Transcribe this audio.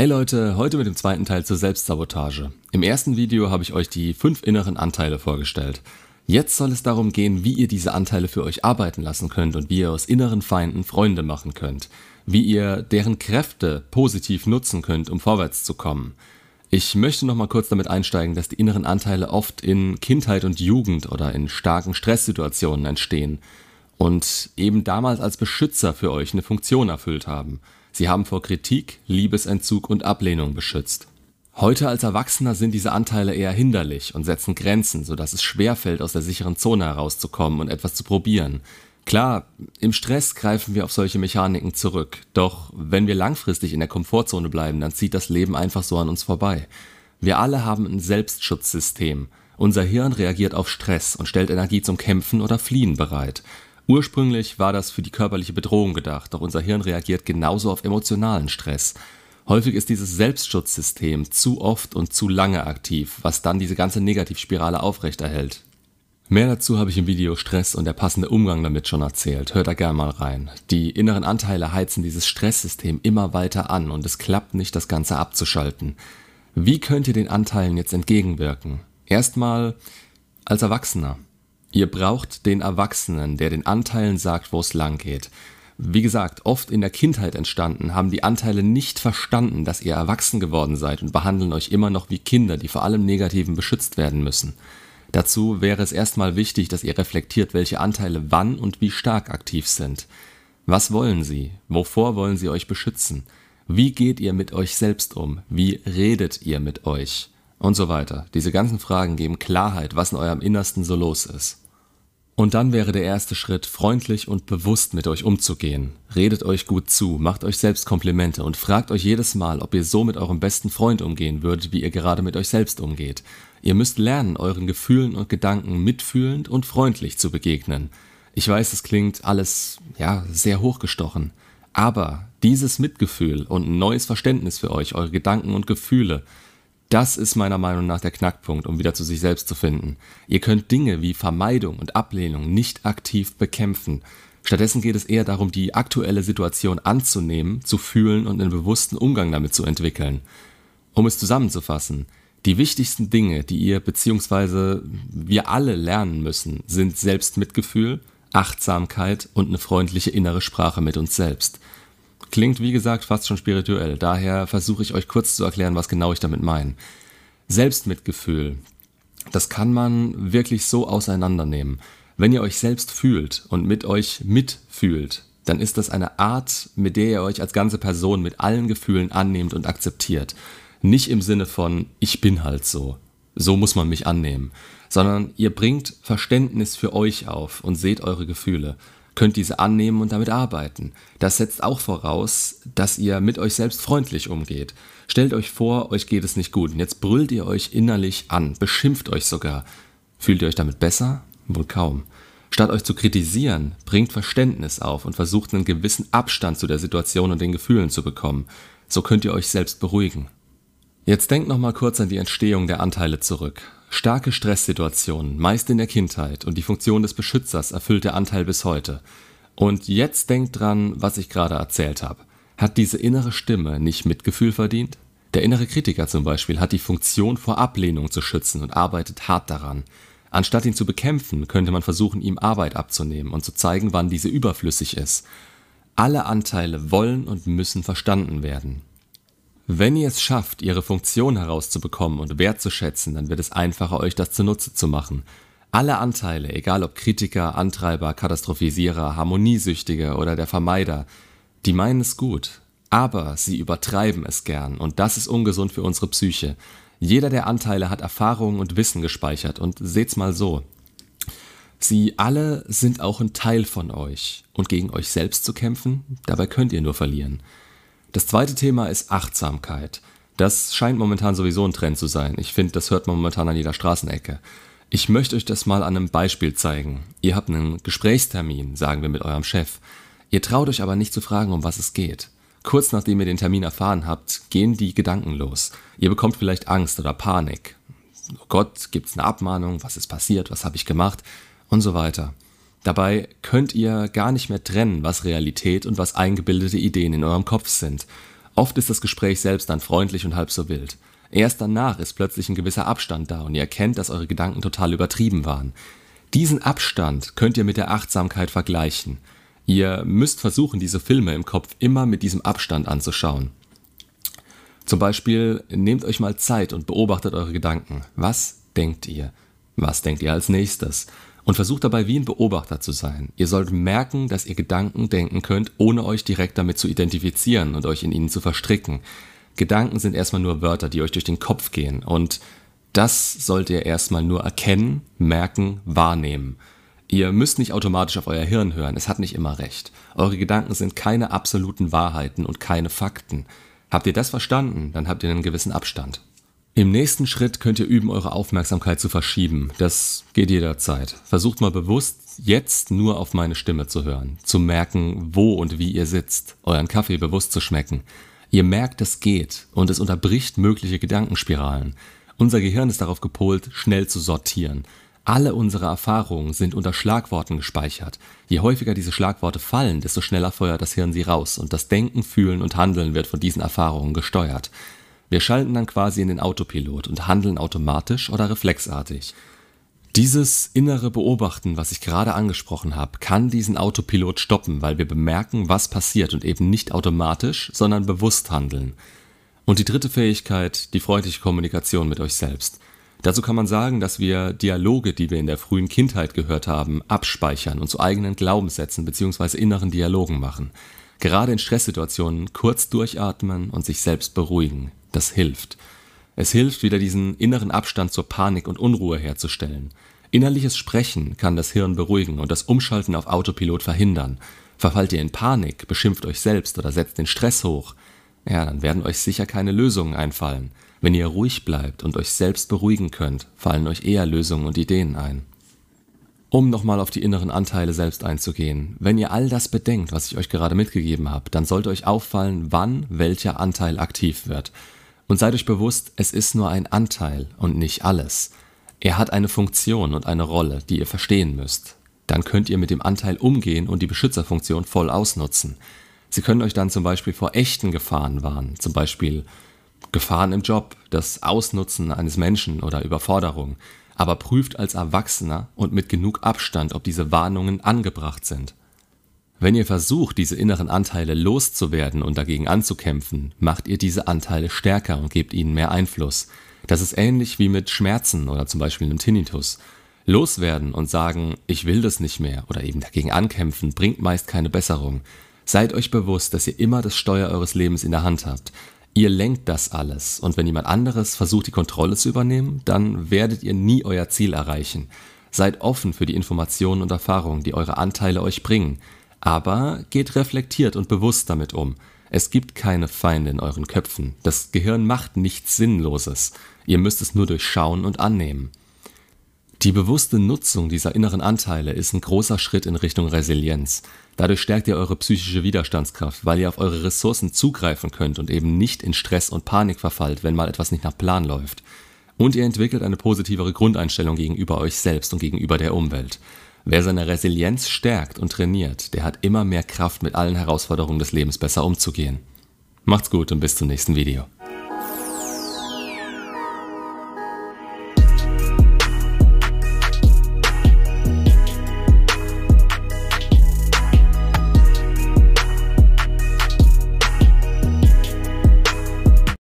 Hey Leute, heute mit dem zweiten Teil zur Selbstsabotage. Im ersten Video habe ich euch die fünf inneren Anteile vorgestellt. Jetzt soll es darum gehen, wie ihr diese Anteile für euch arbeiten lassen könnt und wie ihr aus inneren Feinden Freunde machen könnt. Wie ihr deren Kräfte positiv nutzen könnt, um vorwärts zu kommen. Ich möchte noch mal kurz damit einsteigen, dass die inneren Anteile oft in Kindheit und Jugend oder in starken Stresssituationen entstehen und eben damals als Beschützer für euch eine Funktion erfüllt haben. Sie haben vor Kritik, Liebesentzug und Ablehnung beschützt. Heute als Erwachsener sind diese Anteile eher hinderlich und setzen Grenzen, sodass es schwerfällt, aus der sicheren Zone herauszukommen und etwas zu probieren. Klar, im Stress greifen wir auf solche Mechaniken zurück, doch wenn wir langfristig in der Komfortzone bleiben, dann zieht das Leben einfach so an uns vorbei. Wir alle haben ein Selbstschutzsystem. Unser Hirn reagiert auf Stress und stellt Energie zum Kämpfen oder Fliehen bereit. Ursprünglich war das für die körperliche Bedrohung gedacht, doch unser Hirn reagiert genauso auf emotionalen Stress. Häufig ist dieses Selbstschutzsystem zu oft und zu lange aktiv, was dann diese ganze Negativspirale aufrechterhält. Mehr dazu habe ich im Video Stress und der passende Umgang damit schon erzählt. Hört da gerne mal rein. Die inneren Anteile heizen dieses Stresssystem immer weiter an und es klappt nicht, das Ganze abzuschalten. Wie könnt ihr den Anteilen jetzt entgegenwirken? Erstmal als Erwachsener. Ihr braucht den Erwachsenen, der den Anteilen sagt, wo es lang geht. Wie gesagt, oft in der Kindheit entstanden, haben die Anteile nicht verstanden, dass ihr erwachsen geworden seid und behandeln euch immer noch wie Kinder, die vor allem Negativen beschützt werden müssen. Dazu wäre es erstmal wichtig, dass ihr reflektiert, welche Anteile wann und wie stark aktiv sind. Was wollen sie? Wovor wollen sie euch beschützen? Wie geht ihr mit euch selbst um? Wie redet ihr mit euch? Und so weiter. Diese ganzen Fragen geben Klarheit, was in eurem Innersten so los ist. Und dann wäre der erste Schritt, freundlich und bewusst mit euch umzugehen. Redet euch gut zu, macht euch selbst Komplimente und fragt euch jedes Mal, ob ihr so mit eurem besten Freund umgehen würdet, wie ihr gerade mit euch selbst umgeht. Ihr müsst lernen, euren Gefühlen und Gedanken mitfühlend und freundlich zu begegnen. Ich weiß, es klingt alles, ja, sehr hochgestochen. Aber dieses Mitgefühl und ein neues Verständnis für euch, eure Gedanken und Gefühle, das ist meiner Meinung nach der Knackpunkt, um wieder zu sich selbst zu finden. Ihr könnt Dinge wie Vermeidung und Ablehnung nicht aktiv bekämpfen. Stattdessen geht es eher darum, die aktuelle Situation anzunehmen, zu fühlen und einen bewussten Umgang damit zu entwickeln. Um es zusammenzufassen, die wichtigsten Dinge, die ihr bzw. wir alle lernen müssen, sind Selbstmitgefühl, Achtsamkeit und eine freundliche innere Sprache mit uns selbst. Klingt wie gesagt fast schon spirituell, daher versuche ich euch kurz zu erklären, was genau ich damit meine. Selbstmitgefühl, das kann man wirklich so auseinandernehmen. Wenn ihr euch selbst fühlt und mit euch mitfühlt, dann ist das eine Art, mit der ihr euch als ganze Person mit allen Gefühlen annehmt und akzeptiert. Nicht im Sinne von, ich bin halt so, so muss man mich annehmen, sondern ihr bringt Verständnis für euch auf und seht eure Gefühle könnt diese annehmen und damit arbeiten. Das setzt auch voraus, dass ihr mit euch selbst freundlich umgeht. Stellt euch vor, euch geht es nicht gut und jetzt brüllt ihr euch innerlich an, beschimpft euch sogar. Fühlt ihr euch damit besser? Wohl kaum. Statt euch zu kritisieren, bringt Verständnis auf und versucht einen gewissen Abstand zu der Situation und den Gefühlen zu bekommen. So könnt ihr euch selbst beruhigen. Jetzt denkt nochmal kurz an die Entstehung der Anteile zurück. Starke Stresssituationen, meist in der Kindheit, und die Funktion des Beschützers erfüllt der Anteil bis heute. Und jetzt denkt dran, was ich gerade erzählt habe. Hat diese innere Stimme nicht Mitgefühl verdient? Der innere Kritiker zum Beispiel hat die Funktion vor Ablehnung zu schützen und arbeitet hart daran. Anstatt ihn zu bekämpfen, könnte man versuchen, ihm Arbeit abzunehmen und zu zeigen, wann diese überflüssig ist. Alle Anteile wollen und müssen verstanden werden. Wenn ihr es schafft, ihre Funktion herauszubekommen und wertzuschätzen, dann wird es einfacher, euch das zunutze zu machen. Alle Anteile, egal ob Kritiker, Antreiber, Katastrophisierer, Harmoniesüchtige oder der Vermeider, die meinen es gut, aber sie übertreiben es gern und das ist ungesund für unsere Psyche. Jeder der Anteile hat Erfahrungen und Wissen gespeichert und seht's mal so. Sie alle sind auch ein Teil von euch und gegen euch selbst zu kämpfen, dabei könnt ihr nur verlieren. Das zweite Thema ist Achtsamkeit. Das scheint momentan sowieso ein Trend zu sein. Ich finde, das hört man momentan an jeder Straßenecke. Ich möchte euch das mal an einem Beispiel zeigen. Ihr habt einen Gesprächstermin, sagen wir mit eurem Chef. Ihr traut euch aber nicht zu fragen, um was es geht. Kurz nachdem ihr den Termin erfahren habt, gehen die Gedanken los. Ihr bekommt vielleicht Angst oder Panik. Oh Gott, gibt's eine Abmahnung? Was ist passiert? Was habe ich gemacht? Und so weiter. Dabei könnt ihr gar nicht mehr trennen, was Realität und was eingebildete Ideen in eurem Kopf sind. Oft ist das Gespräch selbst dann freundlich und halb so wild. Erst danach ist plötzlich ein gewisser Abstand da und ihr erkennt, dass eure Gedanken total übertrieben waren. Diesen Abstand könnt ihr mit der Achtsamkeit vergleichen. Ihr müsst versuchen, diese Filme im Kopf immer mit diesem Abstand anzuschauen. Zum Beispiel nehmt euch mal Zeit und beobachtet eure Gedanken. Was denkt ihr? Was denkt ihr als nächstes? Und versucht dabei wie ein Beobachter zu sein. Ihr sollt merken, dass ihr Gedanken denken könnt, ohne euch direkt damit zu identifizieren und euch in ihnen zu verstricken. Gedanken sind erstmal nur Wörter, die euch durch den Kopf gehen. Und das sollt ihr erstmal nur erkennen, merken, wahrnehmen. Ihr müsst nicht automatisch auf euer Hirn hören, es hat nicht immer recht. Eure Gedanken sind keine absoluten Wahrheiten und keine Fakten. Habt ihr das verstanden, dann habt ihr einen gewissen Abstand. Im nächsten Schritt könnt ihr üben, eure Aufmerksamkeit zu verschieben. Das geht jederzeit. Versucht mal bewusst, jetzt nur auf meine Stimme zu hören, zu merken, wo und wie ihr sitzt, euren Kaffee bewusst zu schmecken. Ihr merkt, es geht und es unterbricht mögliche Gedankenspiralen. Unser Gehirn ist darauf gepolt, schnell zu sortieren. Alle unsere Erfahrungen sind unter Schlagworten gespeichert. Je häufiger diese Schlagworte fallen, desto schneller feuert das Hirn sie raus und das Denken, Fühlen und Handeln wird von diesen Erfahrungen gesteuert. Wir schalten dann quasi in den Autopilot und handeln automatisch oder reflexartig. Dieses innere Beobachten, was ich gerade angesprochen habe, kann diesen Autopilot stoppen, weil wir bemerken, was passiert und eben nicht automatisch, sondern bewusst handeln. Und die dritte Fähigkeit, die freundliche Kommunikation mit euch selbst. Dazu kann man sagen, dass wir Dialoge, die wir in der frühen Kindheit gehört haben, abspeichern und zu eigenen Glaubenssätzen bzw. inneren Dialogen machen. Gerade in Stresssituationen kurz durchatmen und sich selbst beruhigen. Das hilft. Es hilft, wieder diesen inneren Abstand zur Panik und Unruhe herzustellen. Innerliches Sprechen kann das Hirn beruhigen und das Umschalten auf Autopilot verhindern. Verfallt ihr in Panik, beschimpft euch selbst oder setzt den Stress hoch, ja, dann werden euch sicher keine Lösungen einfallen. Wenn ihr ruhig bleibt und euch selbst beruhigen könnt, fallen euch eher Lösungen und Ideen ein. Um nochmal auf die inneren Anteile selbst einzugehen, wenn ihr all das bedenkt, was ich euch gerade mitgegeben habe, dann sollte euch auffallen, wann welcher Anteil aktiv wird. Und seid euch bewusst, es ist nur ein Anteil und nicht alles. Er hat eine Funktion und eine Rolle, die ihr verstehen müsst. Dann könnt ihr mit dem Anteil umgehen und die Beschützerfunktion voll ausnutzen. Sie können euch dann zum Beispiel vor echten Gefahren warnen, zum Beispiel Gefahren im Job, das Ausnutzen eines Menschen oder Überforderung, aber prüft als Erwachsener und mit genug Abstand, ob diese Warnungen angebracht sind. Wenn ihr versucht, diese inneren Anteile loszuwerden und dagegen anzukämpfen, macht ihr diese Anteile stärker und gebt ihnen mehr Einfluss. Das ist ähnlich wie mit Schmerzen oder zum Beispiel einem Tinnitus. Loswerden und sagen, ich will das nicht mehr oder eben dagegen ankämpfen, bringt meist keine Besserung. Seid euch bewusst, dass ihr immer das Steuer eures Lebens in der Hand habt. Ihr lenkt das alles und wenn jemand anderes versucht, die Kontrolle zu übernehmen, dann werdet ihr nie euer Ziel erreichen. Seid offen für die Informationen und Erfahrungen, die eure Anteile euch bringen, aber geht reflektiert und bewusst damit um. Es gibt keine Feinde in euren Köpfen. Das Gehirn macht nichts Sinnloses. Ihr müsst es nur durchschauen und annehmen. Die bewusste Nutzung dieser inneren Anteile ist ein großer Schritt in Richtung Resilienz. Dadurch stärkt ihr eure psychische Widerstandskraft, weil ihr auf eure Ressourcen zugreifen könnt und eben nicht in Stress und Panik verfallt, wenn mal etwas nicht nach Plan läuft. Und ihr entwickelt eine positivere Grundeinstellung gegenüber euch selbst und gegenüber der Umwelt. Wer seine Resilienz stärkt und trainiert, der hat immer mehr Kraft, mit allen Herausforderungen des Lebens besser umzugehen. Macht's gut und bis zum nächsten Video.